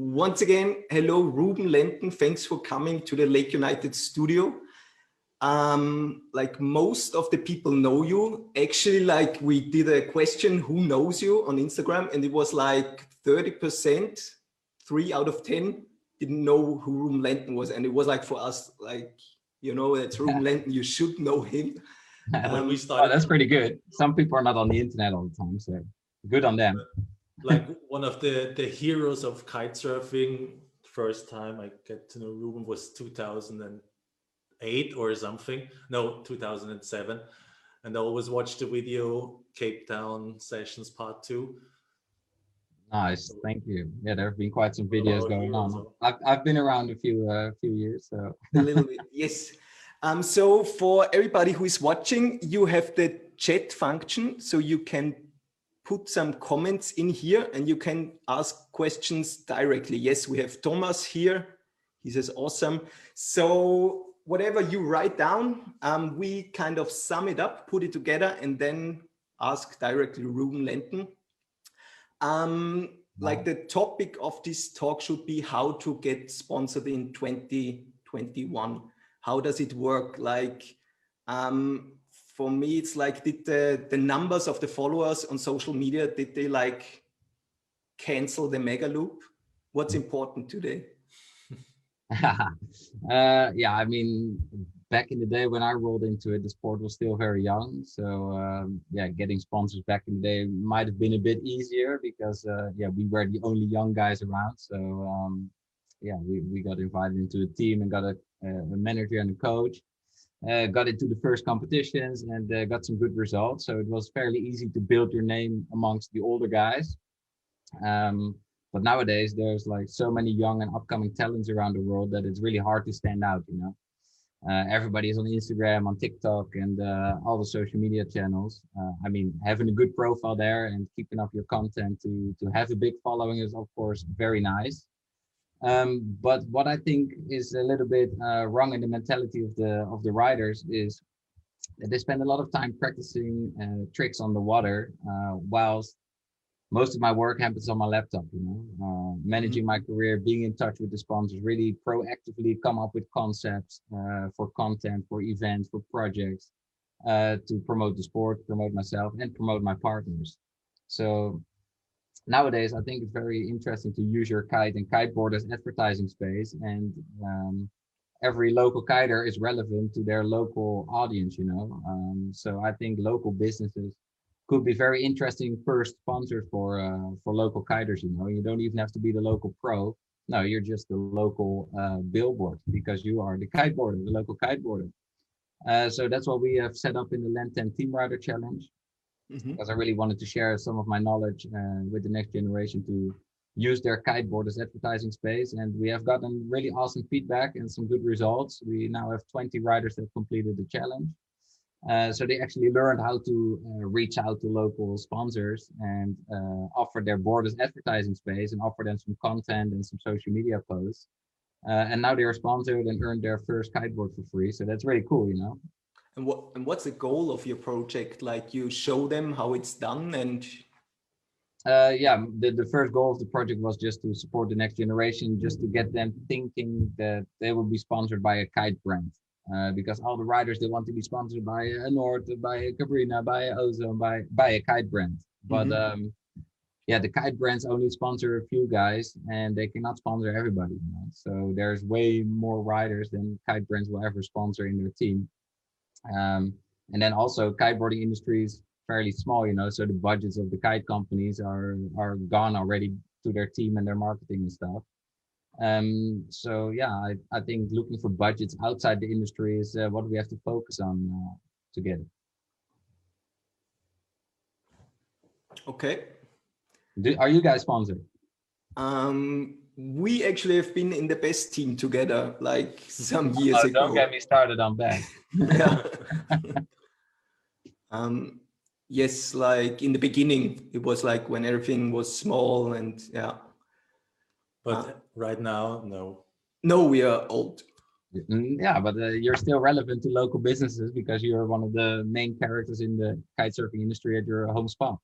once again, hello, Ruben Lenten. Thanks for coming to the Lake United studio. Um, like most of the people know you. Actually, like we did a question, who knows you on Instagram? And it was like 30%, three out of 10 didn't know who Ruben Lenten was. And it was like for us, like, you know, it's Ruben Lenten, you should know him. when we started. Oh, that's pretty good. Some people are not on the internet all the time, so good on them. Like one of the the heroes of kite surfing. First time I get to know Ruben was 2008 or something. No, 2007. And I always watch the video Cape Town sessions part two. Nice, thank you. Yeah, there have been quite some videos going on. I've, I've been around a few uh, few years, so a little bit, yes. Um, so for everybody who is watching, you have the chat function, so you can put some comments in here and you can ask questions directly. Yes, we have Thomas here. He says, awesome. So whatever you write down, um, we kind of sum it up, put it together, and then ask directly Ruben Lenten. Um, like the topic of this talk should be how to get sponsored in 2021 how does it work? Like, um, for me, it's like, did the, the numbers of the followers on social media, did they like cancel the mega loop? What's important today? uh, yeah, I mean, back in the day when I rolled into it, the sport was still very young. So um, yeah, getting sponsors back in the day might have been a bit easier because uh, yeah, we were the only young guys around. So um, yeah, we, we got invited into a team and got a a manager and a coach. Uh, got into the first competitions and uh, got some good results. So it was fairly easy to build your name amongst the older guys. Um, but nowadays there's like so many young and upcoming talents around the world that it's really hard to stand out. You know, uh, everybody is on Instagram, on TikTok, and uh, all the social media channels. Uh, I mean, having a good profile there and keeping up your content to to have a big following is of course very nice. Um, but what I think is a little bit uh, wrong in the mentality of the of the riders is that they spend a lot of time practicing uh, tricks on the water, uh, whilst most of my work happens on my laptop. You know, uh, managing my career, being in touch with the sponsors, really proactively come up with concepts uh, for content, for events, for projects uh, to promote the sport, promote myself, and promote my partners. So nowadays, I think it's very interesting to use your kite and kiteboard as advertising space. And um, every local kiter is relevant to their local audience, you know. Um, so I think local businesses could be very interesting first sponsors for uh, for local kiters. You know, you don't even have to be the local pro. No, you're just the local uh, billboard because you are the kiteboarder, the local kiteboarder. Uh, so that's what we have set up in the Lenten Team Rider Challenge mm-hmm. because I really wanted to share some of my knowledge uh, with the next generation to use their kiteboard as advertising space. And we have gotten really awesome feedback and some good results. We now have 20 riders that completed the challenge. Uh, so they actually learned how to uh, reach out to local sponsors and uh, offer their board as advertising space and offer them some content and some social media posts. Uh, and now they are sponsored and earned their first kiteboard for free. So that's really cool, you know. And what and what's the goal of your project? Like you show them how it's done and uh, yeah, the, the first goal of the project was just to support the next generation, just to get them thinking that they will be sponsored by a kite brand. Uh, because all the riders they want to be sponsored by a Nord, by a Cabrinha, by a Ozone, by by a kite brand. But mm -hmm. um, yeah, the kite brands only sponsor a few guys, and they cannot sponsor everybody. You know? So there's way more riders than kite brands will ever sponsor in their team. Um, and then also kiteboarding industry is fairly small, you know, so the budgets of the kite companies are are gone already to their team and their marketing and stuff. Um, so yeah, I, I think looking for budgets outside the industry is uh, what we have to focus on uh, together. Okay. Do, are you guys sponsored? Um, we actually have been in the best team together like some years oh, ago. Don't get me started on that. yeah. um, yes, like in the beginning, it was like when everything was small and yeah. But uh, right now, no. No, we are old. Mm, yeah, but uh, you're still relevant to local businesses because you're one of the main characters in the kite surfing industry at your home spot.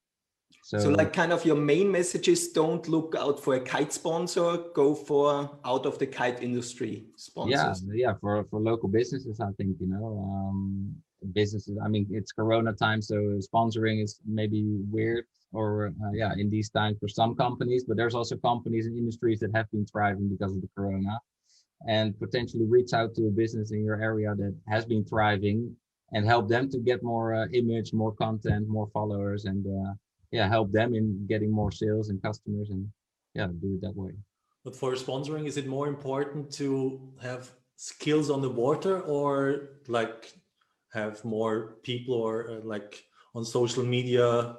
So, so, like kind of your main messages don't look out for a kite sponsor, go for out of the kite industry sponsors. Yeah, yeah, for, for local businesses, I think, you know, um, businesses, I mean, it's Corona time, so sponsoring is maybe weird or uh, yeah, in these times for some companies, but there's also companies and industries that have been thriving because of the Corona and potentially reach out to a business in your area that has been thriving and help them to get more uh, image, more content, more followers, and uh, yeah, help them in getting more sales and customers, and yeah, do it that way. But for sponsoring, is it more important to have skills on the water, or like have more people, or uh, like on social media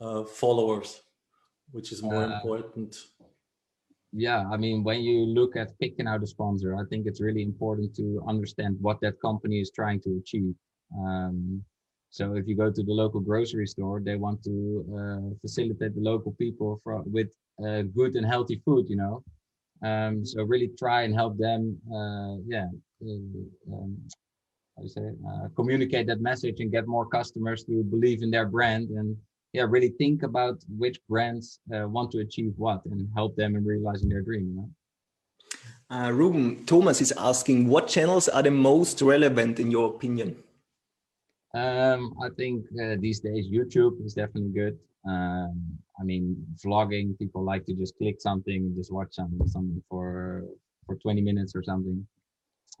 uh, followers, which is more uh, important? yeah i mean when you look at picking out a sponsor i think it's really important to understand what that company is trying to achieve um, so if you go to the local grocery store they want to uh, facilitate the local people with uh, good and healthy food you know um, so really try and help them uh, yeah uh, um, you say uh, communicate that message and get more customers to believe in their brand and yeah, really think about which brands uh, want to achieve what and help them in realizing their dream. You know? Uh, Ruben, Thomas is asking, what channels are the most relevant in your opinion? Um, I think uh, these days YouTube is definitely good. Um, I mean, vlogging, people like to just click something and just watch something, something for for 20 minutes or something.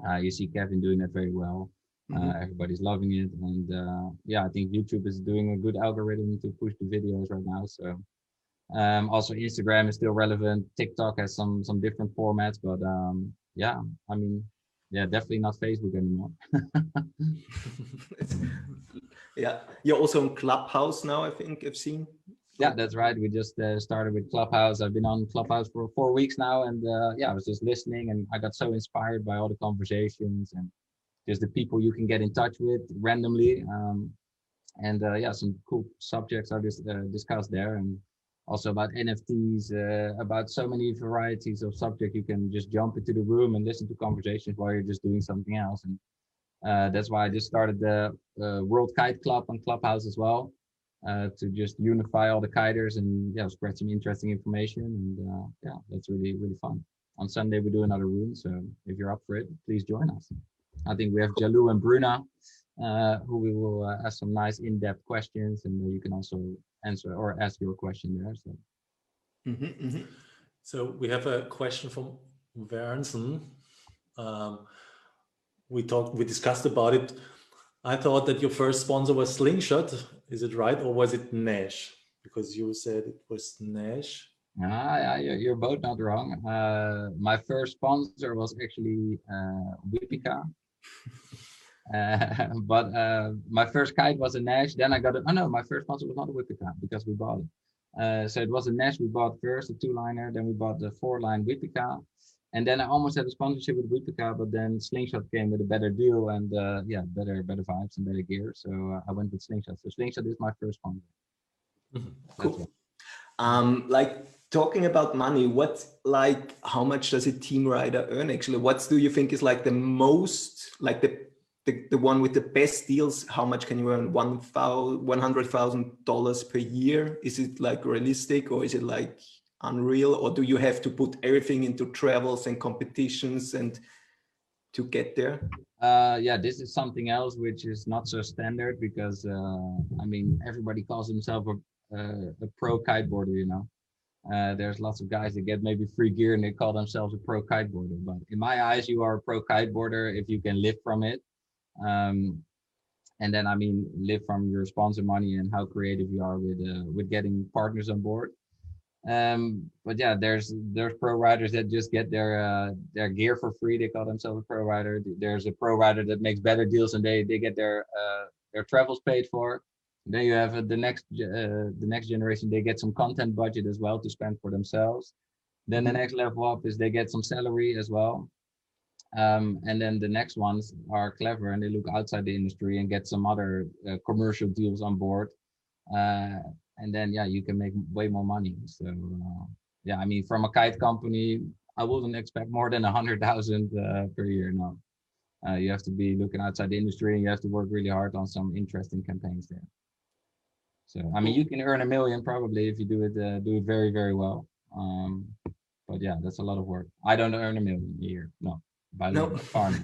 Uh, you see Kevin doing that very well. Mm -hmm. everybody's loving it, and uh, yeah, I think YouTube is doing a good algorithm to push the videos right now. So um, also Instagram is still relevant. TikTok has some some different formats, but um, yeah, I mean, yeah, definitely not Facebook anymore. yeah, you're also on Clubhouse now. I think I've seen. Yeah, that's right. We just uh, started with Clubhouse. I've been on Clubhouse for four weeks now, and uh, yeah, I was just listening, and I got so inspired by all the conversations and just the people you can get in touch with randomly. Um, and uh, yeah, some cool subjects are just uh, discussed there, and also about NFTs, uh, about so many varieties of subject. You can just jump into the room and listen to conversations while you're just doing something else. And uh, that's why I just started the uh, World Kite Club on Clubhouse as well. Uh, to just unify all the kiters and yeah, spread some interesting information. And yeah, that's really, really fun. On Sunday, we do another room. So if you're up for it, please join us. I think we have Jalou and Bruna, uh, who we will uh, ask some nice in-depth questions, and you can also answer or ask your question there. So, mm -hmm, mm -hmm. so we have a question from Vernson. Um, we talked, we discussed about it. I thought that your first sponsor was Slingshot. Is it right, or was it Naish? Because you said it was Naish. Ah, yeah, you're both not wrong. Uh, my first sponsor was actually uh. Uh, but uh, my first kite was a Naish. Then I got it. Oh no, my first sponsor was not a Wipika because we bought it. Uh, so it was a Naish we bought first, a two liner. Then we bought the four line Wipika. And then I almost had a sponsorship with Wipika, but then Slingshot came with a better deal and uh, yeah, better better vibes and better gear. So uh, I went with Slingshot. So Slingshot is my first sponsor. Mm -hmm. Cool. Um, like talking about money, what like how much does a team rider earn actually? What do you think is like the most like the the, the one with the best deals, how much can you earn? One hundred thousand dollars per year? Is it like realistic or is it like unreal? Or do you have to put everything into travels and competitions and to get there? Uh, yeah, this is something else which is not so standard because uh, I mean everybody calls himself a, uh, a pro kiteboarder, you know. Uh, there's lots of guys that get maybe free gear and they call themselves a pro kiteboarder. But in my eyes, you are a pro kiteboarder if you can live from it. Um, and then I mean, live from your sponsor money and how creative you are with uh, with getting partners on board. Um, but yeah, there's there's pro riders that just get their uh, their gear for free. They call themselves a pro rider. There's a pro rider that makes better deals and they they get their uh, their travels paid for then you have uh, the next uh, the next generation they get some content budget as well to spend for themselves then the next level up is they get some salary as well um, and then the next ones are clever and they look outside the industry and get some other uh, commercial deals on board uh, and then yeah you can make way more money so uh, yeah i mean from a kite company i wouldn't expect more than a hundred thousand uh, per year no you have to be looking outside the industry and you have to work really hard on some interesting campaigns there So I mean, you can earn a million probably if you do it uh, do it very very well. Um, but yeah, that's a lot of work. I don't earn a million a year. No, by no. farm.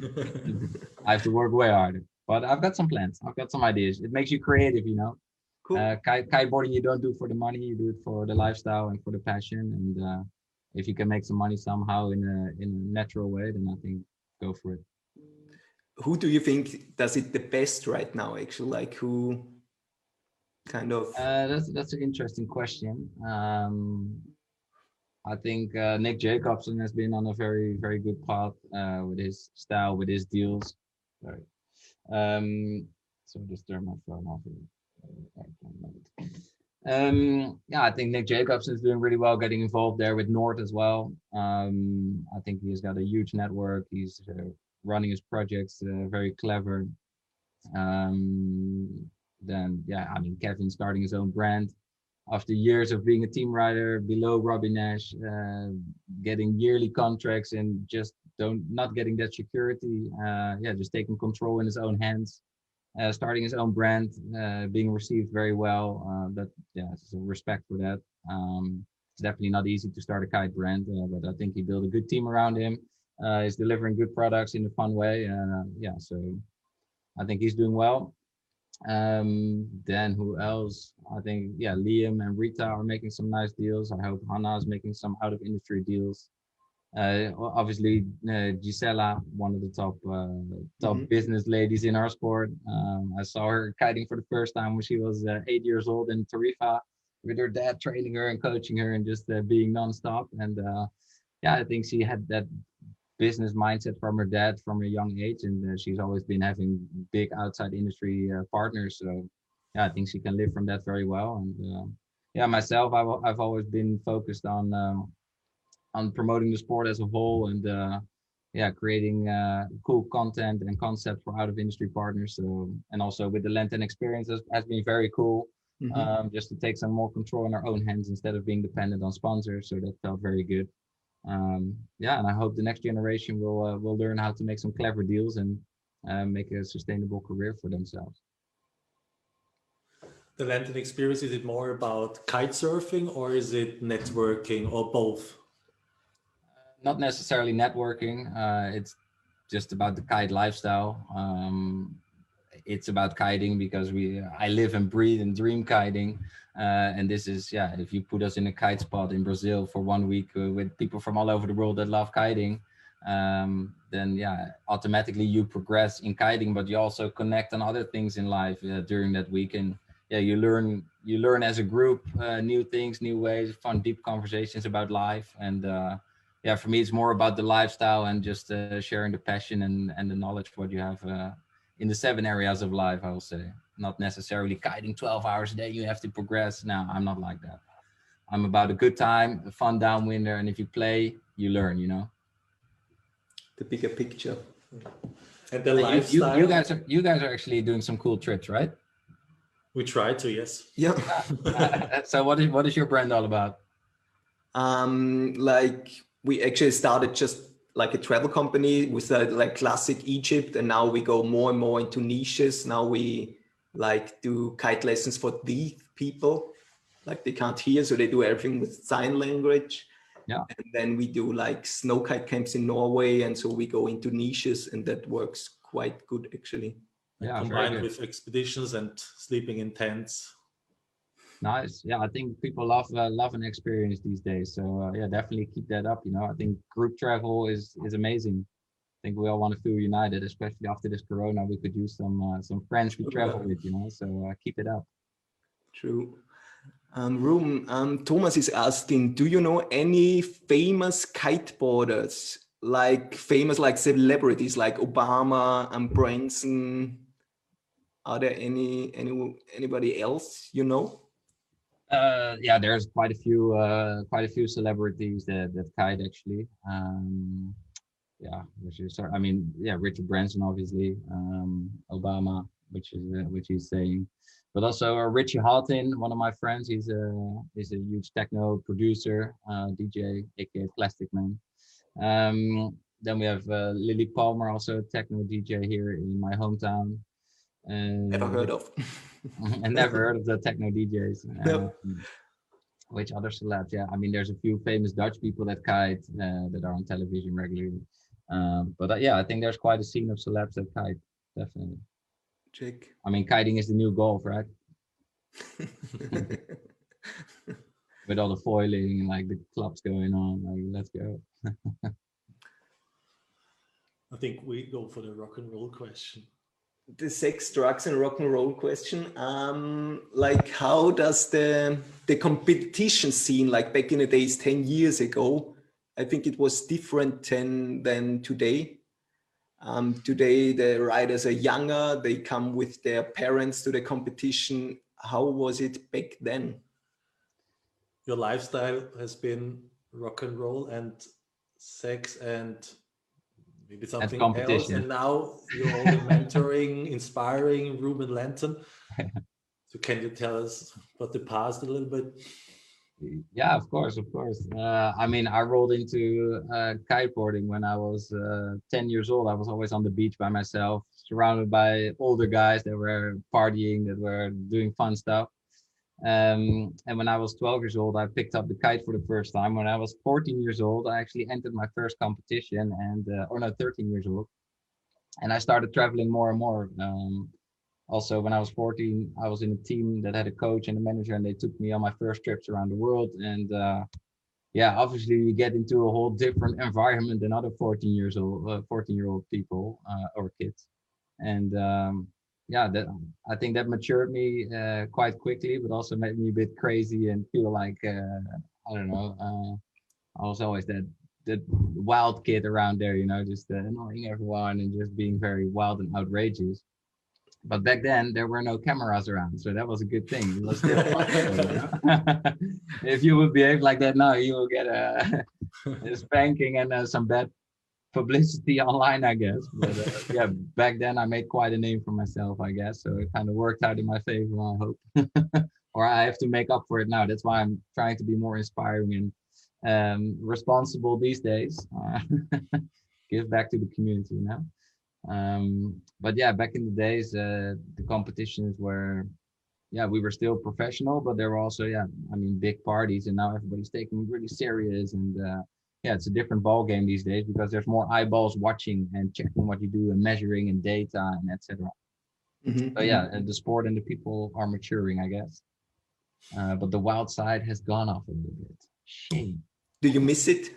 I have to work way harder. But I've got some plans. I've got some ideas. It makes you creative, you know. Cool. Uh, kite, kiteboarding you don't do for the money. You do it for the lifestyle and for the passion. And uh, if you can make some money somehow in a in a natural way, then I think go for it. Who do you think does it the best right now? Actually, like who kind of? Uh, that's that's an interesting question. Um, I think uh, Nick Jacobsen has been on a very very good path uh, with his style, with his deals. Sorry. Um, so just turn my phone off. Um, yeah, I think Nick Jacobsen is doing really well, getting involved there with Nord as well. Um, I think he's got a huge network. He's uh, running his projects uh, very clever. Um, then, yeah, I mean, Kevin starting his own brand after years of being a team rider below Robby Naish, uh, getting yearly contracts and just don't not getting that security. Uh, yeah, just taking control in his own hands uh, starting his own brand, uh, being received very well. Uh, that yeah, respect for that. Um, it's definitely not easy to start a kite brand, uh, but I think he built a good team around him. He's delivering good products in a fun way. Uh, yeah, so I think he's doing well. Um, then who else? I think yeah, Liam and Rita are making some nice deals. I hope Hannah is making some out of industry deals. Uh, obviously, uh, Gisela, one of the top uh, top mm-hmm. business ladies in our sport. Um, I saw her kiting for the first time when she was uh, eight years old in Tarifa, with her dad training her and coaching her and just uh, being nonstop. And uh, yeah, I think she had that business mindset from her dad from a young age, and she's always been having big outside industry partners. So yeah, I think she can live from that very well. And yeah, myself, I've I've always been focused on. Um, on promoting the sport as a whole and uh, yeah, creating uh, cool content and concept for out of industry partners. So and also with the Lenten experience has, has been very cool. Mm-hmm. Um, just to take some more control in our own hands instead of being dependent on sponsors. So that felt very good. Um, yeah, and I hope the next generation will uh, will learn how to make some clever deals and uh, make a sustainable career for themselves. The Lenten experience is it more about kite surfing or is it networking or both? not necessarily networking. Uh, it's just about the kite lifestyle. Um, it's about kiting because we I live and breathe and dream kiting. Uh, and this is yeah, if you put us in a kite spot in Brazil for one week uh, with people from all over the world that love kiting, um, then yeah, automatically you progress in kiting, but you also connect on other things in life uh, during that week. And yeah, you learn you learn as a group uh, new things, new ways, fun, deep conversations about life, and uh, yeah, for me, it's more about the lifestyle and just uh, sharing the passion and, and the knowledge what you have uh, in the seven areas of life, I will say. Not necessarily kiting 12 hours a day, you have to progress. No, I'm not like that. I'm about a good time, a fun downwinder, and if you play, you learn, you know? The bigger picture. And the lifestyle. You, you, guys are you guys are actually doing some cool trips, right? We try to, yes. Yeah. so what is what is your brand all about? Um, like we actually started just like a travel company with a, like classic Egypt, and now we go more and more into niches. Now we like do kite lessons for deaf people, like they can't hear, so they do everything with sign language. Yeah. And then we do like snow kite camps in Norway, and so we go into niches, and that works quite good actually. Yeah, combined with expeditions and sleeping in tents. Nice. Yeah, I think people love uh, love an experience these days. So uh, yeah, definitely keep that up. You know, I think group travel is is amazing. I think we all want to feel united, especially after this Corona. We could use some uh, some friends we travel with. You know, so uh, keep it up. True. Um, Room. Um, Thomas is asking, do you know any famous kiteboarders, like famous like celebrities like Obama and Branson? Are there any any anybody else you know? Uh, yeah, there's quite a few uh, quite a few celebrities that that kite actually. Um, yeah, which is I mean, yeah, Richard Branson obviously, um, Obama, which is uh, which he's saying, but also uh, Richie Hawtin, one of my friends. He's a he's a huge techno producer, uh, DJ, aka Plastikman. Um, then we have uh, Lilly Palmer, also a techno DJ here in my hometown. Never heard of. and never heard of the techno DJs. No. Um, which other celebs? Yeah, I mean, there's a few famous Dutch people that kite uh, that are on television regularly. Um, but uh, yeah, I think there's quite a scene of celebs that kite, definitely. Check. I mean, kiting is the new golf, right? With all the foiling and like the clubs going on, like let's go. I think we go for the rock and roll question. The sex, drugs, and rock and roll question. Um, like, how does the the competition scene, like back in the days, ten years ago, I think it was different than than today. Um, today, the riders are younger; they come with their parents to the competition. How was it back then? Your lifestyle has been rock and roll and sex and maybe something else. competition. And now you're all mentoring, inspiring Ruben Lenten. So can you tell us about the past a little bit? Yeah, of course, of course. Uh, I mean, I rolled into uh, kiteboarding when I was uh, 10 years old. I was always on the beach by myself, surrounded by older guys that were partying, that were doing fun stuff. Um, and when I was 12 years old, I picked up the kite for the first time. When I was 14 years old, I actually entered my first competition, and uh, or no, 13 years old, and I started traveling more and more. Um, also, when I was 14, I was in a team that had a coach and a manager, and they took me on my first trips around the world. And uh, yeah, obviously, you get into a whole different environment than other 14 years old, uh, 14 year old people uh, or kids. And um, yeah, that I think that matured me uh, quite quickly, but also made me a bit crazy and feel like uh, I don't know. Uh, I was always that that wild kid around there, you know, just uh, annoying everyone and just being very wild and outrageous. But back then there were no cameras around, so that was a good thing. It was still fun, you know? if you would behave like that now, you will get a, a spanking and uh, some bad publicity online, I guess. But uh, yeah, back then I made quite a name for myself, I guess. So it kind of worked out in my favor, I hope. or I have to make up for it now. That's why I'm trying to be more inspiring and um, responsible these days. Uh, give back to the community, know. Um, but yeah, back in the days, uh, the competitions were, yeah, we were still professional, but there were also, yeah, I mean, big parties, and now everybody's taking really serious and. Yeah, it's a different ball game these days because there's more eyeballs watching and checking what you do and measuring and data and etc. Mhm. So yeah, and the sport and the people are maturing, I guess. Uh, but the wild side has gone off a little bit. Shame. Do you miss it?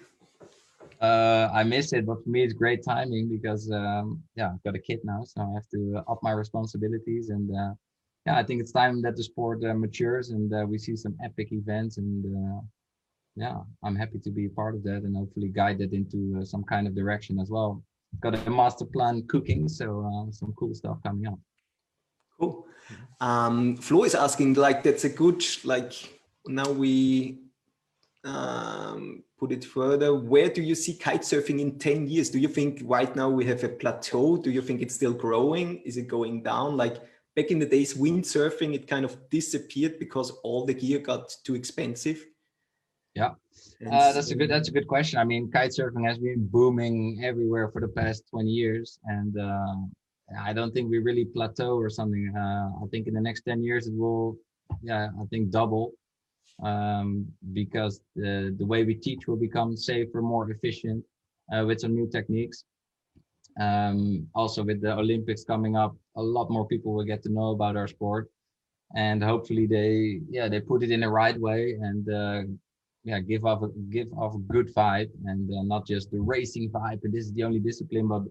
Uh, I miss it, but for me it's great timing because um, yeah, I've got a kid now, so I have to up my responsibilities and uh, yeah, I think it's time that the sport uh, matures and uh, we see some epic events and uh, yeah, I'm happy to be a part of that and hopefully guide that into uh, some kind of direction as well. Got a master plan cooking, so uh, some cool stuff coming up. Cool. Um, Flo is asking, like, that's a good, like, now we um, put it further. Where do you see kite surfing in 10 years? Do you think right now we have a plateau? Do you think it's still growing? Is it going down? Like, back in the days, windsurfing, it kind of disappeared because all the gear got too expensive. Yeah. Uh, that's a good. That's a good question. I mean, kite surfing has been booming everywhere for the past 20 years, and uh, I don't think we really plateau or something. Uh, I think in the next 10 years it will, yeah, I think double, um, because the the way we teach will become safer, more efficient, uh, with some new techniques. Um, also, with the Olympics coming up, a lot more people will get to know about our sport, and hopefully they, yeah, they put it in the right way and. Uh, yeah give off a give off a good vibe and uh, not just the racing vibe. And this is the only discipline but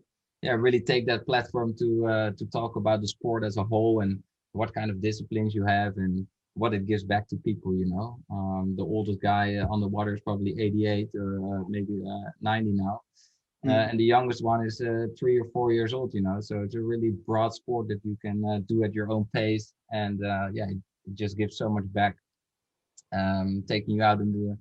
yeah really take that platform to uh, to talk about the sport as a whole and what kind of disciplines you have and what it gives back to people you know? Um, the oldest guy on the water is probably 88 or uh, maybe uh, 90 now. Uh, Mm. and the youngest one is uh, three or four years old you know? So it's a really broad sport that you can uh, do at your own pace and uh, yeah it just gives so much back um, taking you out in the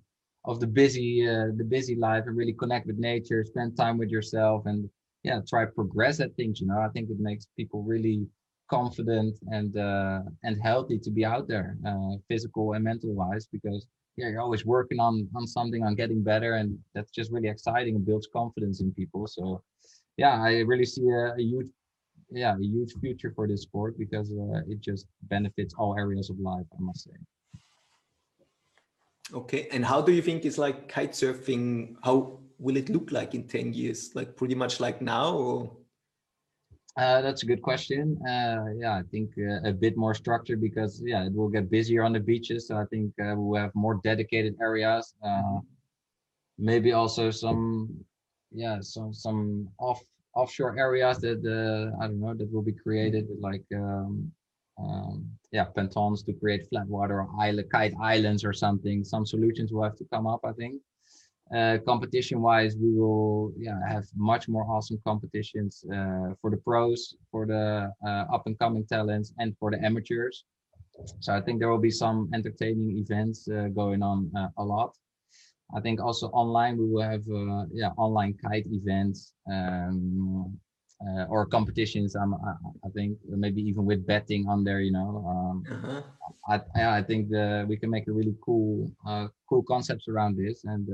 of the busy uh, the busy life and really connect with nature spend time with yourself and yeah try progress at things you know? I think it makes people really confident and uh, and healthy to be out there uh, physical and mental wise because yeah you're always working on on something on getting better and that's just really exciting and builds confidence in people. So yeah i really see a, a huge yeah a huge future for this sport because uh, it just benefits all areas of life i must say okay and how do you think it's like kite surfing how will it look like in 10 years like pretty much like now or uh, that's a good question. Uh, yeah, I think uh, a bit more structured because yeah, it will get busier on the beaches. So I think uh, we'll have more dedicated areas. Uh, maybe also some, yeah, some some off offshore areas that uh, I don't know that will be created with like um, um, yeah pontoons to create flat water or island kite islands or something. Some solutions will have to come up. I think. Uh, competition wise we will yeah have much more awesome competitions uh, for the pros for the uh, up and coming talents and for the amateurs so i think there will be some entertaining events uh, going on uh, a lot i think also online we will have yeah online kite events um, or competitions um, I, I, think maybe even with betting on there you know um, -huh. I, I think the, we can make a really cool cool concepts around this and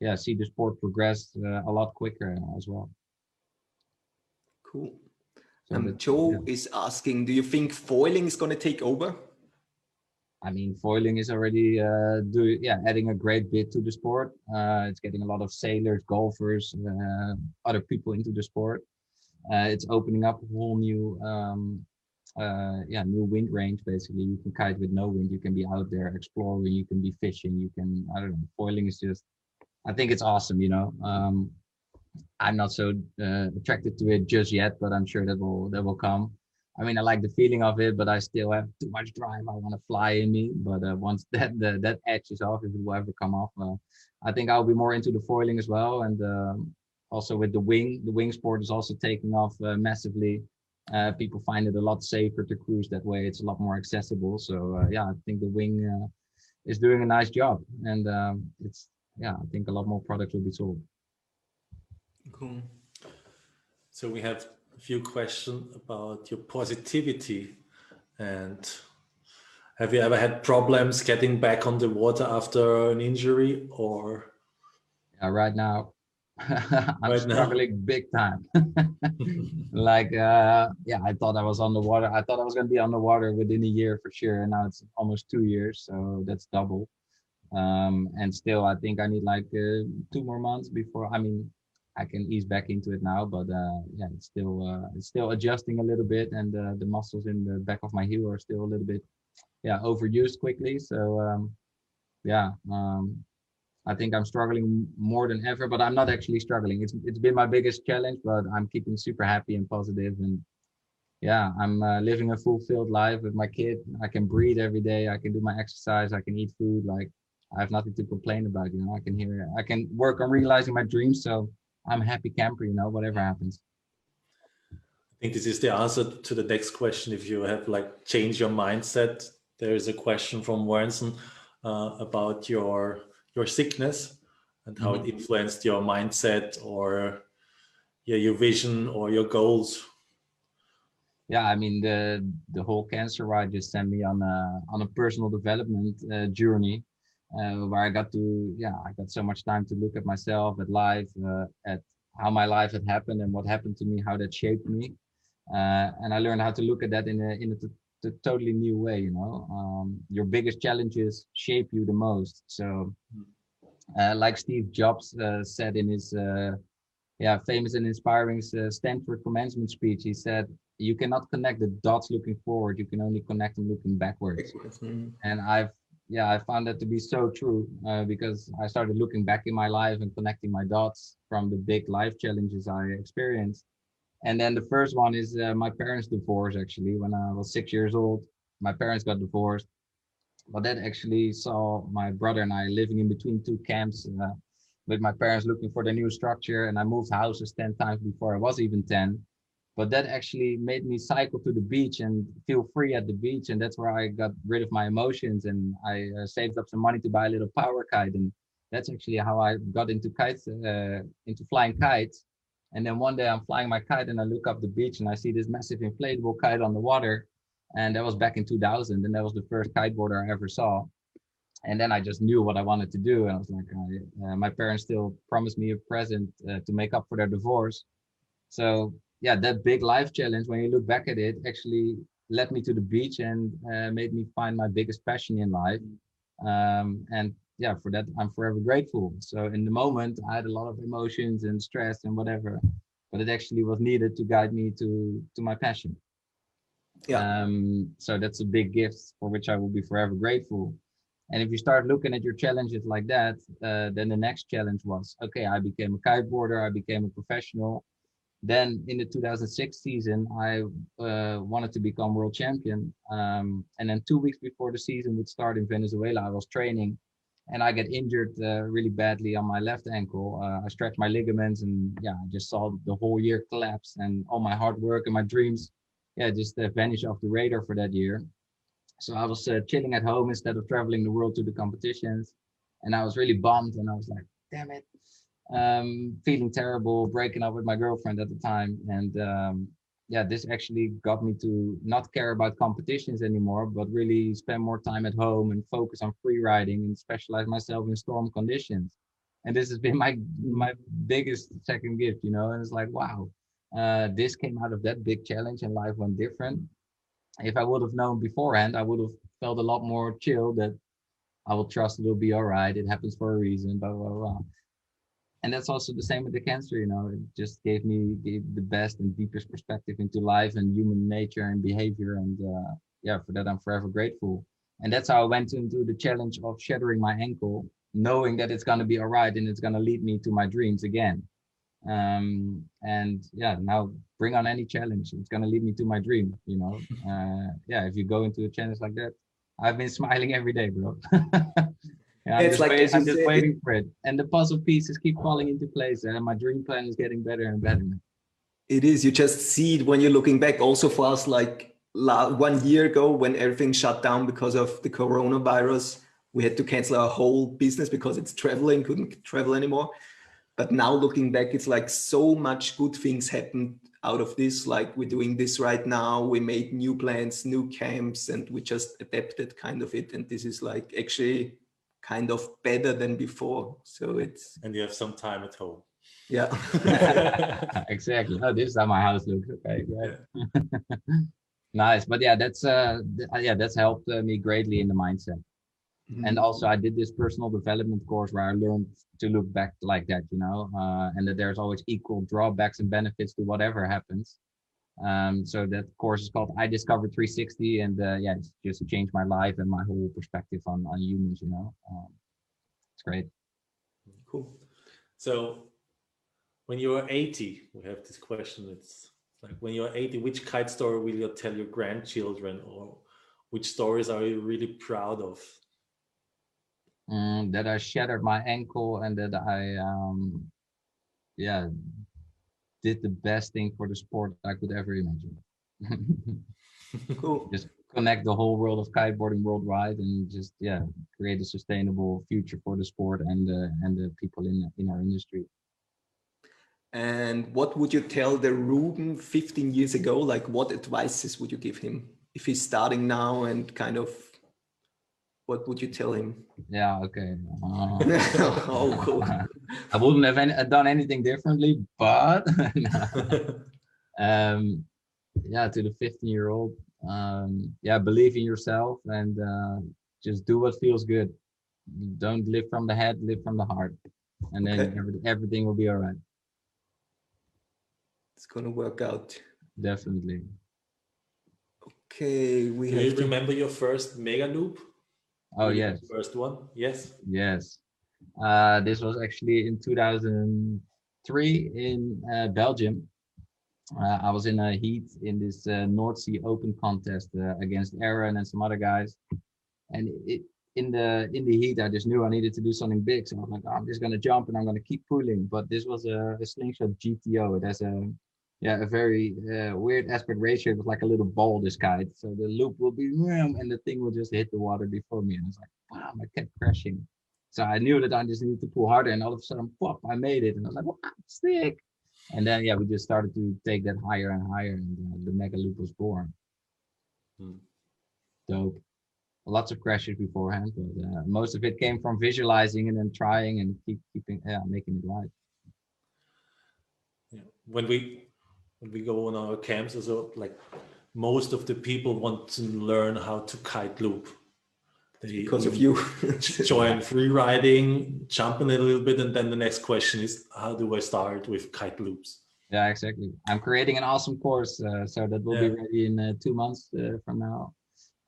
yeah see the sport progress uh, a lot quicker as well. Cool. So um, joe yeah. is asking do you think foiling is going to take over? I mean foiling is already uh do yeah adding a great bit to the sport. Uh it's getting a lot of sailors golfers uh, other people into the sport. uh, it's opening up a whole new um uh, yeah, new wind range. Basically, you can kite with no wind. You can be out there exploring. You can be fishing. You can I don't know. Foiling is just I think it's awesome. You know, um, I'm not so uh, attracted to it just yet, but I'm sure that will that will come. I mean, I like the feeling of it, but I still have too much drive. I want to fly in me. But uh, once that the, that edge is off, if it will ever come off, uh, I think I'll be more into the foiling as well. And um, also with the wing, the wing sport is also taking off uh, massively. Uh, people find it a lot safer to cruise that way. It's a lot more accessible. So uh, yeah, I think the wing uh, is doing a nice job, and um, it's yeah, I think a lot more products will be sold. Cool. So we have a few questions about your positivity and have you ever had problems getting back on the water after an injury or? Yeah, right now I'm struggling now. big time. like, uh, yeah, I thought I was on the water. I thought I was going to be on the water within a year for sure. And now it's almost two years. So that's double um, and still i think i need like uh, two more months before i mean i can ease back into it now but uh, yeah it's still uh, it's still adjusting a little bit and uh, the muscles in the back of my heel are still a little bit yeah overused quickly so um, yeah um, i think i'm struggling more than ever but i'm not actually struggling it's it's been my biggest challenge but i'm keeping super happy and positive and yeah i'm uh, living a fulfilled life with my kid i can breathe every day i can do my exercise i can eat food like I have nothing to complain about. You know, I can hear, I can work on realizing my dreams. So I'm happy camper. You know, whatever happens. I think this is the answer to the next question. If you have like changed your mindset, there is a question from Warrenson uh, about your your sickness and how mm -hmm. it mm-hmm. influenced your mindset or yeah, your vision or your goals. Yeah, I mean the the whole cancer ride just sent me on a on a personal development uh, journey uh, where I got to, yeah, I got so much time to look at myself, at life, uh, at how my life had happened and what happened to me, how that shaped me. Uh, and I learned how to look at that in a, in a totally new way, you know. Um, your biggest challenges shape you the most. So, uh, like Steve Jobs uh, said in his, uh, yeah, famous and inspiring Stanford commencement speech, he said, you cannot connect the dots looking forward. You can only connect them looking backwards. Mm-hmm. And I've yeah, I found that to be so true uh, because I started looking back in my life and connecting my dots from the big life challenges I experienced. And then the first one is uh, my parents' divorce. Actually, when I was six years old, my parents got divorced. But that actually saw my brother and I living in between two camps uh, with my parents looking for the new structure. And I moved houses 10 times before I was even 10 but that actually made me cycle to the beach and feel free at the beach and that's where i got rid of my emotions and i uh, saved up some money to buy a little power kite and that's actually how i got into kites uh, into flying kites and then one day i'm flying my kite and i look up the beach and i see this massive inflatable kite on the water. And that was back in 2000 and that was the first kiteboarder i ever saw. And then i just knew what i wanted to do and i was like I, uh, my parents still promised me a present uh, to make up for their divorce. So yeah, that big life challenge, when you look back at it, actually led me to the beach and uh, made me find my biggest passion in life. Um, and yeah, for that, I'm forever grateful. So in the moment, I had a lot of emotions and stress and whatever, but it actually was needed to guide me to to my passion. Yeah. Um, so that's a big gift for which I will be forever grateful. And if you start looking at your challenges like that, uh, then the next challenge was okay, I became a kiteboarder, I became a professional. Then in the 2006 season, I uh, wanted to become world champion. Um, and then two weeks before the season would start in Venezuela, I was training and I get injured uh, really badly on my left ankle. Uh, I stretched my ligaments and yeah, I just saw the whole year collapse and all my hard work and my dreams, yeah, just uh, vanish off the radar for that year. So I was uh, chilling at home instead of traveling the world to the competitions. And I was really bummed and I was like, damn it. Um, feeling terrible, breaking up with my girlfriend at the time. And um, yeah, this actually got me to not care about competitions anymore, but really spend more time at home and focus on free riding and specialize myself in storm conditions. And this has been my my biggest second gift, you know. And it's like, wow, uh, this came out of that big challenge, and life went different if I would have known beforehand, I would have felt a lot more chill that I will trust it'll be all right. It happens for a reason, blah, blah, blah. And that's also the same with the cancer, you know, it just gave me the, the best and deepest perspective into life and human nature and behavior. And uh, yeah, for that, I'm forever grateful. And that's how I went into the challenge of shattering my ankle, knowing that it's going to be all right and it's going to lead me to my dreams again um, and yeah now bring on any challenge it's going to lead me to my dream you know uh, yeah if you go into a challenge like that i've been smiling every day bro yeah, it's like waiting, i'm just waiting for it. And the puzzle pieces keep falling into place and my dream plan is getting better and better. It is you just see it when you're looking back. Also for us like one year ago when everything shut down because of the coronavirus we had to cancel our whole business because it's traveling couldn't travel anymore. But now looking back it's like so much good things happened out of this. Like we're doing this right now. We made new plans new camps and we just adapted kind of it. And this is like actually kind of better than before so it's and you have some time at home yeah exactly oh this is how my house looks okay great yeah. nice but yeah that's uh yeah that's helped uh, me greatly in the mindset Mm-hmm. And also, I did this personal development course where I learned to look back like that, you know, uh, and that there's always equal drawbacks and benefits to whatever happens. Um, so that course is called I Discovered 360, and uh, yeah, it's just changed my life and my whole perspective on on humans. You know, um, it's great. Cool. So, when you are 80, we have this question. It's like when you're 80, which kite story will you tell your grandchildren, or which stories are you really proud of? um, that I shattered my ankle and that I, um, yeah, did the best thing for the sport I could ever imagine. cool. Just connect the whole world of kiteboarding worldwide and just yeah create a sustainable future for the sport and uh, and the people in in our industry. And what would you tell the Ruben 15 years ago? Like, what advices would you give him if he's starting now and kind of what would you tell him? Yeah, okay. Uh, oh, cool. I wouldn't have any, done anything differently, but um, yeah, to the 15 year old, um, yeah, believe in yourself and uh, just do what feels good. Don't live from the head, live from the heart, and then okay. every, everything will be all right. It's gonna work out. Definitely. Okay, we. Do you to... remember your first mega loop? Oh yes. First one, yes. Yes. Uh, this was actually in 2003 in uh, Belgium. Uh, I was in a heat in this uh, North Sea Open contest uh, against Aaron and some other guys, and it, in the in the heat I just knew I needed to do something big. So I was like, oh, I'm just gonna jump and I'm gonna keep pulling. But this was a, a slingshot GTO. It has a yeah, a very uh, weird aspect ratio. It was like a little ball, this kite. So the loop will be, and the thing will just hit the water before me. And it's like, wow, I kept crashing. So I knew that I just needed to pull harder. And all of a sudden, pop, I made it. And I was like, wow, sick. And then, yeah, we just started to take that higher and higher. And uh, the mega loop was born. Hmm. Dope. Lots of crashes beforehand, but uh, most of it came from visualizing and then trying and keep keeping, yeah, making it right. Yeah. When we when we go on our camps, also like most of the people want to learn how to kite loop. They because of you join free riding, jumping a little bit, and then the next question is, how do I start with kite loops? Yeah, exactly. I'm creating an awesome course, uh, so that will yeah. be ready in uh, two months uh, from now.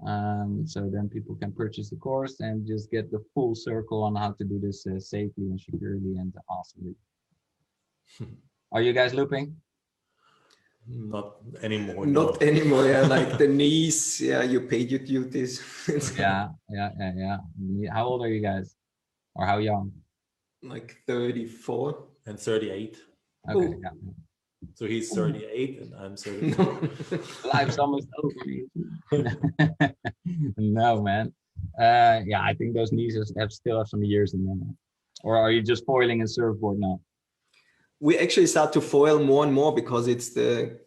Um, so then people can purchase the course and just get the full circle on how to do this uh, safely and securely and awesomely. Are you guys looping? Not anymore. Not no. anymore. Yeah, like the knees. Yeah, you paid your duties. yeah, yeah, yeah, yeah. How old are you guys, or how young? Like thirty-four and thirty-eight. Okay. Yeah. So he's 38 and I'm 34. Life's almost over. no, man. Uh, yeah, I think those knees have still have some years in them. Or are you just foiling a surfboard now? We actually start to foil more and more because it's the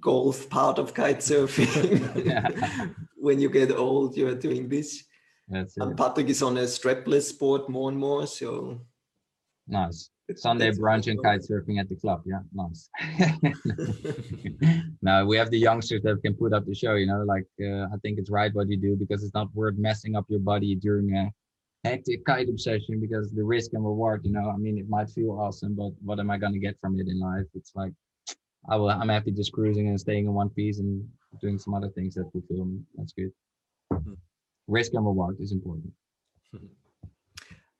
golf part of kite surfing. yeah. when you get old, you're doing this. That's it. And Patrick is on a strapless board more and more. So nice. Sunday brunch and kite surfing at the club. Yeah, nice. now we have the youngsters that can put up the show. You know, like uh, I think it's right what you do because it's not worth messing up your body during a hectic kite obsession because the risk and reward, you know, I mean, it might feel awesome, but what am I going to get from it in life? It's like, I will, I'm happy just cruising and staying in one piece and doing some other things that fulfill me. That's good. Mm-hmm. Risk and reward is important.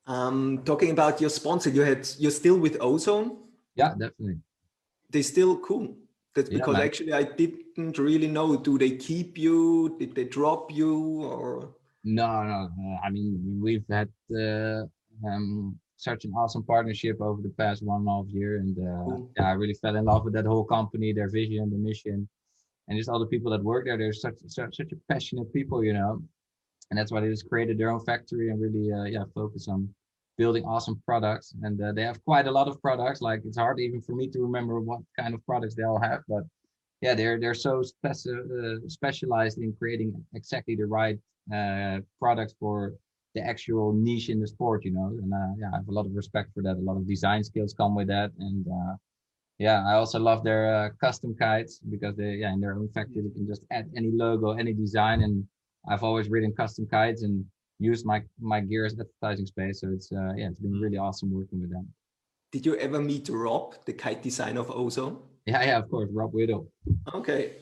Um, talking about your sponsor, you had, you're still with Ozone? Yeah, definitely. They're still cool. That's because yeah, actually I didn't really know. Do they keep you? Did they drop you or? No, no. I mean, we've had uh, um, such an awesome partnership over the past one and a half year, and uh, cool. yeah, I really fell in love with that whole company, their vision, the mission, and just all the people that work there. They're such such, such a passionate people, you know, and that's why they just created their own factory and really, uh, yeah, focus on building awesome products. And uh, they have quite a lot of products. Like it's hard even for me to remember what kind of products they all have, but yeah, they're they're so speci- uh, specialized in creating exactly the right uh, products for the actual niche in the sport, you know. And uh, yeah, I have a lot of respect for that. A lot of design skills come with that, and uh, yeah, I also love their uh, custom kites because they yeah in their own factory you can just add any logo, any design, and I've always ridden custom kites and used my my gear as advertising space. So it's uh, yeah, it's been really awesome working with them. Did you ever meet Rob, the kite designer of Ozone? Yeah, yeah, of course, Rob Whittall. Okay,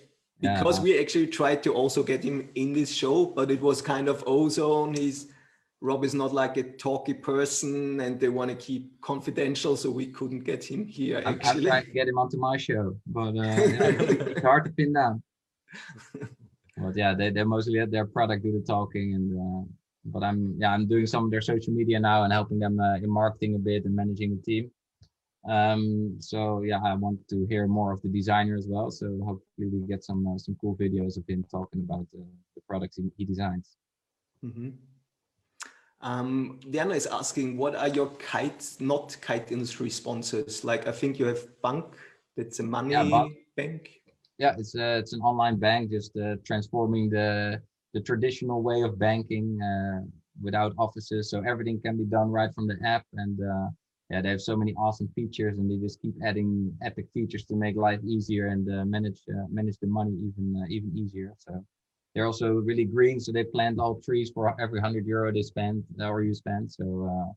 because yeah. we actually tried to also get him in this show, but it was kind of ozone. He's Rob is not like a talky person, and they want to keep confidential, so we couldn't get him here. Actually, I tried to get him onto my show, but uh, it's hard to pin down. but yeah, they they mostly let their product do the talking, and uh, but I'm yeah I'm doing some of their social media now and helping them uh, in marketing a bit and managing the team. Um, so yeah, I want to hear more of the designer as well. So hopefully we get some uh, some cool videos of him talking about uh, the products he, he designs. Mm-hmm. Um, Diana is asking, what are your kites, not kite industry sponsors? Like I think you have Bank, that's a money yeah, bank. Yeah, it's uh, it's an online bank, just uh, transforming the the traditional way of banking uh, without offices, so everything can be done right from the app and uh, yeah, they have so many awesome features, and they just keep adding epic features to make life easier and uh, manage uh, manage the money even uh, even easier. So they're also really green, so they plant all trees for every hundred euro they spend or you spend. So uh,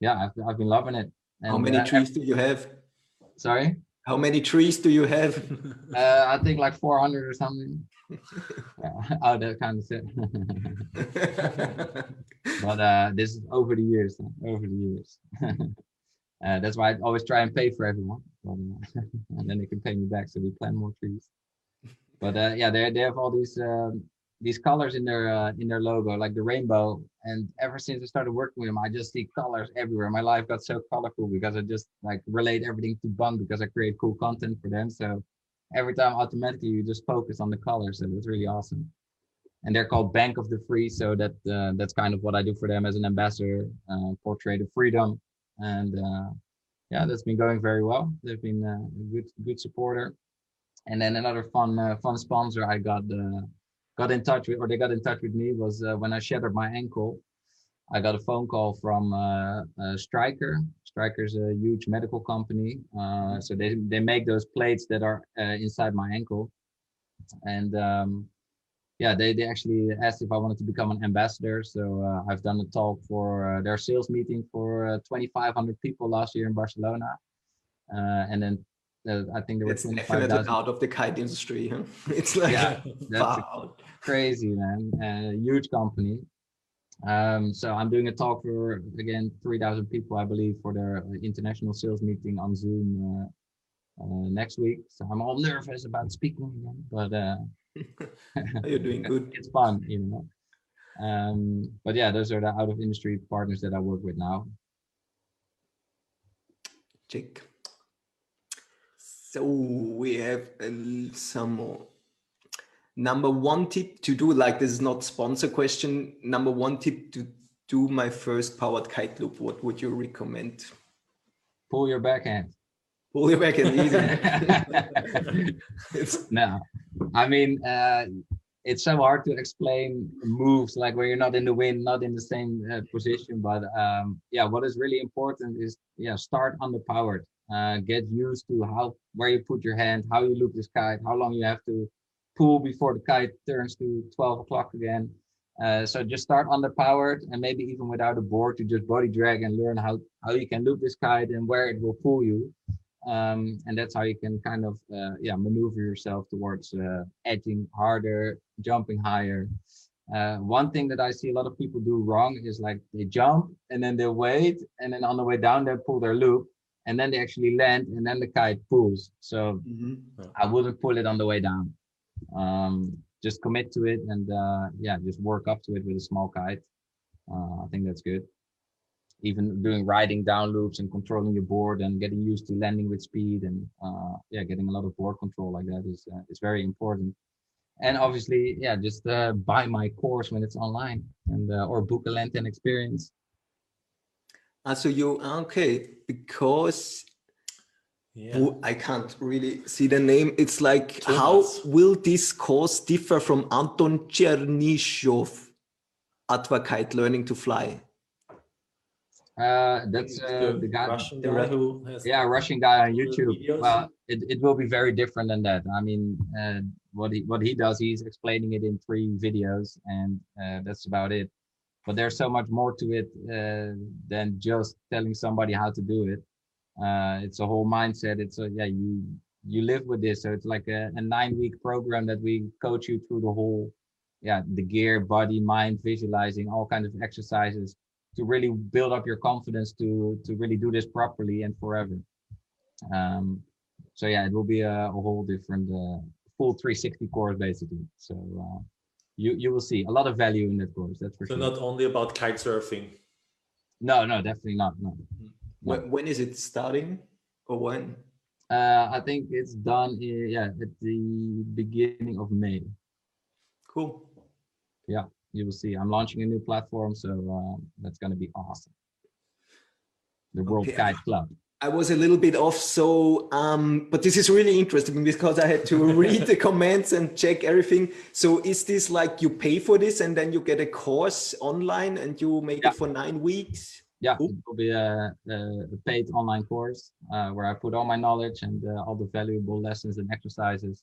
yeah, I've I've been loving it. And, How many uh, trees do you have? Sorry. How many trees do you have? uh, I think like 400 or something. yeah, oh, that kind of it. but uh, this is over the years, over the years. Uh, that's why I always try and pay for everyone, uh, and then they can pay me back. So we plant more trees. But uh, yeah, they they have all these um, these colors in their uh, in their logo, like the rainbow. And ever since I started working with them, I just see colors everywhere. My life got so colorful because I just like relate everything to bunq because I create cool content for them. So every time automatically you just focus on the colors. So it's really awesome. And they're called Bank of the Free. So that uh, that's kind of what I do for them as an ambassador, uh, portrait of freedom and uh, yeah, that's been going very well. They've been uh, a good good supporter. And then another fun uh, fun sponsor I got got in touch with, or they got in touch with me, was when I shattered my ankle. I got a phone call from uh, uh, Stryker. Stryker's a huge medical company, uh, so they they make those plates that are uh, inside my ankle, and um, yeah, they they actually asked if I wanted to become an ambassador. So uh, I've done a talk for uh, their sales meeting for 2,500 people last year in Barcelona, and then I think there were it's definitely out of the kite industry. Huh? It's like yeah, that's crazy, man. A huge company. Um, so I'm doing a talk for again 3,000 people, I believe, for their uh, international sales meeting on Zoom uh, uh, next week. So I'm all nervous about speaking again, but uh, you're doing good. it's fun, you know. Um, but yeah, those are the out of industry partners that I work with now. Check. So we have some more number one tip to do like this is not sponsor question number one tip to do my first powered kite loop what would you recommend pull your backhand pull your backhand easy no i mean uh, it's so hard to explain moves like when you're not in the wind not in the same uh, position but um, yeah what is really important is yeah start underpowered uh, get used to how where you put your hand how you loop this kite how long you have to pull before the kite turns to 12 o'clock again. Uh, so just start underpowered and maybe even without a board to just body drag and learn how, how you can loop this kite and where it will pull you. Um, and that's how you can kind of uh, yeah maneuver yourself towards uh, edging harder, jumping higher. Uh, one thing that I see a lot of people do wrong is like they jump and then they wait and then on the way down they pull their loop and then they actually land and then the kite pulls. So mm-hmm. I wouldn't pull it on the way down um, just commit to it and uh, yeah just work up to it with a small kite uh, i think that's good even doing riding down loops and controlling your board and getting used to landing with speed and uh, yeah getting a lot of board control like that is uh, is very important and obviously yeah just uh, buy my course when it's online and uh, or book a LEN10 experience uh, so you okay because yeah. I can't really see the name. It's like, Thomas. how will this course differ from Anton Chernyshov, Advocate Learning to Fly? Uh, that's uh, the guy, Russian guy who has yeah, Russian guy on YouTube. Well, it, it will be very different than that. I mean, uh, what he what he does, he's explaining it in three videos, and uh, that's about it. But there's so much more to it uh, than just telling somebody how to do it uh, it's a whole mindset it's a yeah you you live with this so it's like a, a nine week program that we coach you through the whole yeah the gear body mind visualizing all kinds of exercises to really build up your confidence to to really do this properly and forever um so yeah it will be a, a whole different uh, full 360 course basically so uh, you you will see a lot of value in that course that's for so sure so not only about kite surfing no no definitely not no mm-hmm. When, when is it starting or when? Uh, I think it's done. Yeah, at the beginning of May. Cool. Yeah, you will see. I'm launching a new platform, so uh, that's going to be awesome. The World okay. Kite Club. I was a little bit off, so um, but this is really interesting because I had to read the comments and check everything. So is this like you pay for this and then you get a course online and you make yeah. it for nine weeks? yeah, cool. it will be a, a paid online course uh, where I put all my knowledge and uh, all the valuable lessons and exercises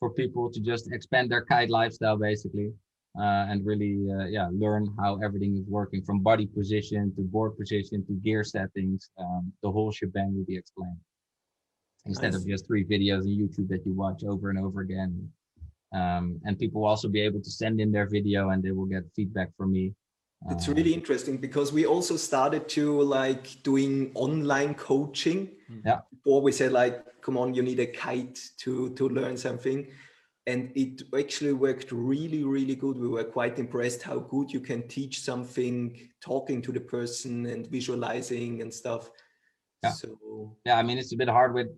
for people to just expand their kite lifestyle basically uh, and really uh, yeah learn how everything is working from body position to board position to gear settings. Um, the whole shebang will be explained instead nice. of just three videos on YouTube that you watch over and over again. Um, and people will also be able to send in their video and they will get feedback from me it's really interesting because we also started to like doing online coaching. Yeah. Before we said like, come on, you need a kite to to learn something, and it actually worked really really good. We were quite impressed how good you can teach something, talking to the person and visualizing and stuff. Yeah. So yeah, I mean it's a bit hard with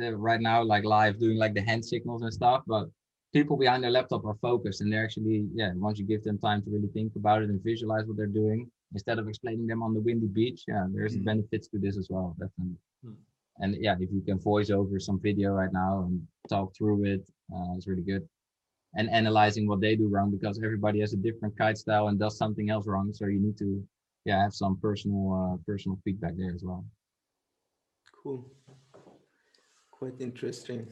uh, right now like live doing like the hand signals and stuff, but people behind their laptop are focused and they're actually yeah once you give them time to really think about it and visualize what they're doing instead of explaining them on the windy beach yeah there's mm. benefits to this as well definitely. And yeah if you can voice over some video right now and talk through it uh, it's really good and analyzing what they do wrong because everybody has a different kite style and does something else wrong so you need to yeah, have some personal uh, personal feedback there as well. Cool. Quite interesting.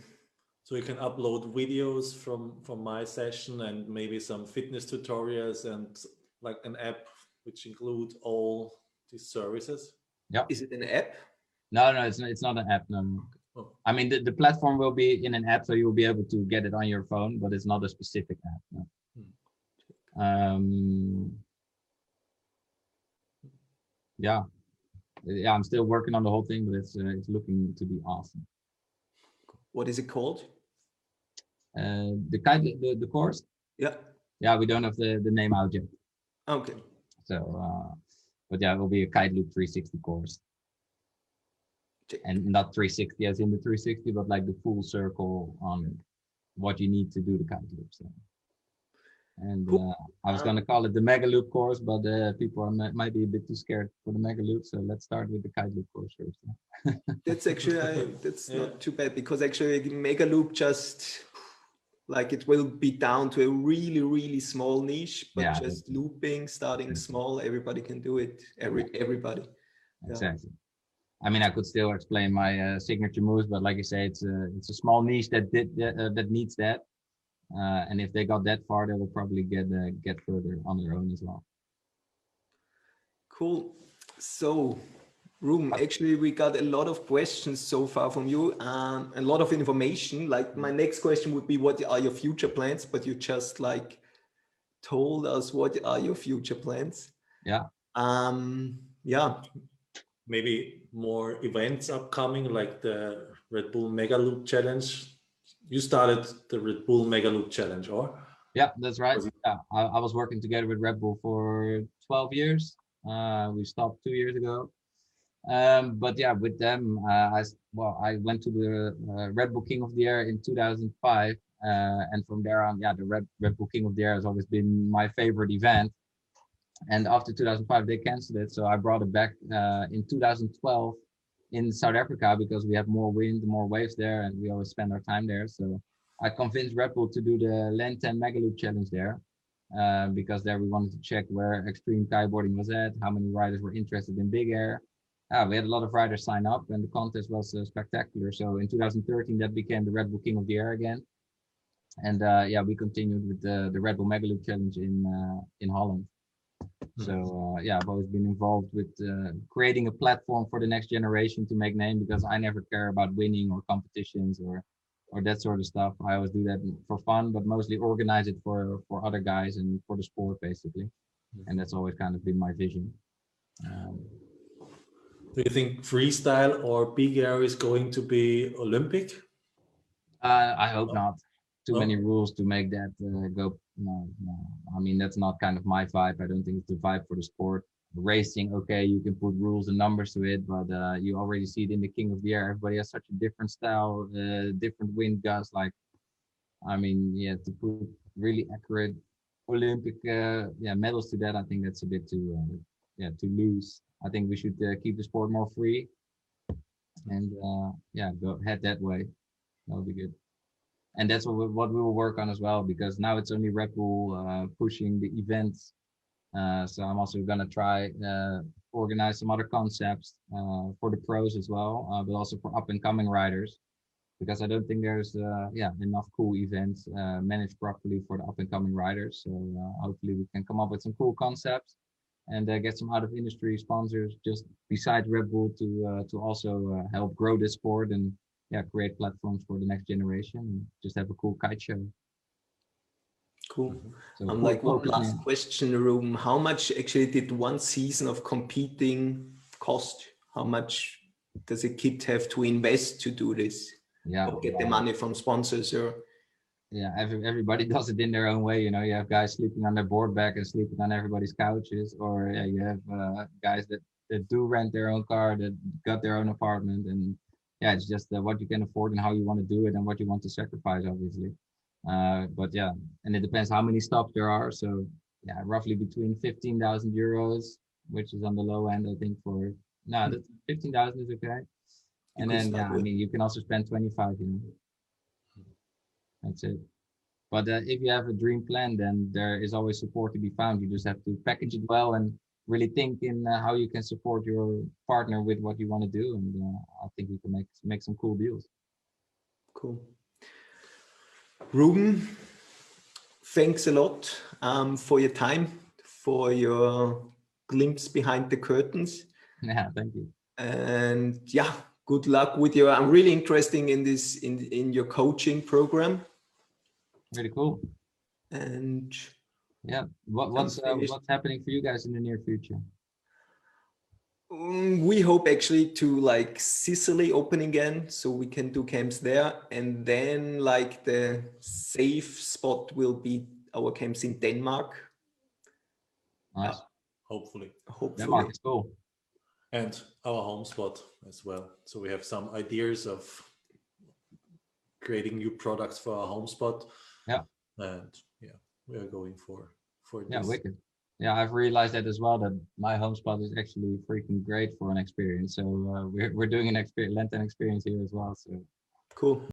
So you can upload videos from from my session and maybe some fitness tutorials and like an app which include all these services. Yeah. Is it an app? No, no, it's not, it's not an app. No. Oh. I mean, the, the platform will be in an app, so you'll be able to get it on your phone, but it's not a specific app. No. Um, yeah, yeah, I'm still working on the whole thing, but it's uh, it's looking to be awesome. What is it called? Uh, the kind the, the course, Yeah. yeah, we don't have the, the name out yet. Okay. So, uh, but yeah, it will be a Kite Loop 360 course. Check. And not 360 as in the 360, but like the full circle on what you need to do the Kite Loop. So. And Cool. uh, I was going to call it the Mega Loop course, but uh, people are, mi- might be a bit too scared for the Mega Loop. So let's start with the Kite Loop course first. That's actually I, that's Yeah. not too bad because actually the Mega Loop just like it will be down to a really really small niche, but Yeah, just looping, starting small, everybody can do it. Every everybody. Yeah. Exactly. I mean, I could still explain my uh, signature moves, but like you say, it's a it's a small niche that did that, uh, that needs that. Uh, and if they got that far, they will probably get uh, get further on their own as well. Cool. So, Room, actually, we got a lot of questions so far from you, um, a lot of information. Like, my next question would be, what are your future plans? But you just like told us what are your future plans. Yeah. Um, yeah. Maybe more events upcoming like the Red Bull Mega Loop Challenge. You started the Red Bull Mega Loop Challenge, or? Yeah, that's right. Yeah, I, I was working together with Red Bull for 12 years. Uh, we stopped two years ago. Um, but yeah, with them, uh, I well, I went to the uh, Red Bull King of the Air in 2005, uh, and from there on, yeah, the Red Red Bull King of the Air has always been my favorite event. And after 2005, they canceled it, so I brought it back uh, in 2012 in South Africa because we have more wind, more waves there, and we always spend our time there. So I convinced Red Bull to do the LEN10 Megaloop Challenge there. Uh, because there we wanted to check where extreme kiteboarding was at, how many riders were interested in big air, uh, we had a lot of riders sign up and the contest was uh, spectacular. So in 2013, that became the Red Bull King of the Air again. And uh, yeah, we continued with the, the Red Bull Megaloop Challenge in uh, in Holland. So uh, yeah, I've always been involved with uh, creating a platform for the next generation to make name because I never care about winning or competitions or or that sort of stuff. I always do that for fun, but mostly organize it for for other guys and for the sport basically. And that's always kind of been my vision. Um, Do you think freestyle or big air is going to be Olympic? Uh, I hope not. Too Oh. many rules to make that uh, go. No, no. I mean, that's not kind of my vibe. I don't think it's the vibe for the sport. Racing, okay, you can put rules and numbers to it, but uh, you already see it in the King of the Air. Everybody has such a different style, uh, different wind gusts. Like, I mean, yeah, to put really accurate Olympic, uh, yeah, medals to that, I think that's a bit too, uh, yeah, too loose. I think we should uh, keep the sport more free, and uh, yeah, go head that way. That would be good and that's what we, what we will work on as well because now it's only Red Bull uh, pushing the events. Uh, so I'm also gonna try uh, organize some other concepts uh, for the pros as well, uh, but also for up and coming riders, because I don't think there's uh, yeah enough cool events managed properly for the up and coming riders. So hopefully we can come up with some cool concepts and get some out of industry sponsors just besides Red Bull to to also help grow this sport and yeah create platforms for the next generation and just have a cool kite show Cool. so I'm cool like one last question, Room. How much actually did one season of competing cost? How much does a kid have to invest to do this? yeah Or get the money from sponsors or yeah every, everybody does it in their own way you know you have guys sleeping on their board back and sleeping on everybody's couches or yeah, you have uh, guys that, that do rent their own car that got their own apartment and yeah it's just uh, what you can afford and how you want to do it and what you want to sacrifice obviously. Uh, but yeah and it depends how many stops there are. So yeah roughly between 15,000 euros which is on the low end i think for no that's 15,000 is okay. And then yeah i mean you can also spend 25 you know that's it. But uh, if you have a dream plan then there is always support to be found. You just have to package it well and really think in uh, how you can support your partner with what you want to do, and uh, I think we can make make some cool deals. Cool. Ruben, thanks a lot um, for your time, for your glimpse behind the curtains. Yeah, thank you. And yeah, good luck with your. I'm really interested in this in in your coaching program. Really cool. And Yeah. What, what's uh, what's happening for you guys in the near future? Mm, we hope actually to like Sicily open again so we can do camps there and then like the safe spot will be our camps in Denmark Nice. hopefully. hopefully Denmark is cool. And our home spot as well. So we have some ideas of creating new products for our home spot. Yeah. And yeah, we are going for for Yeah, this. wicked. Yeah, I've realized that as well. That my home spot is actually freaking great for an experience. So uh, we're we're doing an experience, LEN10 experience here as well. So cool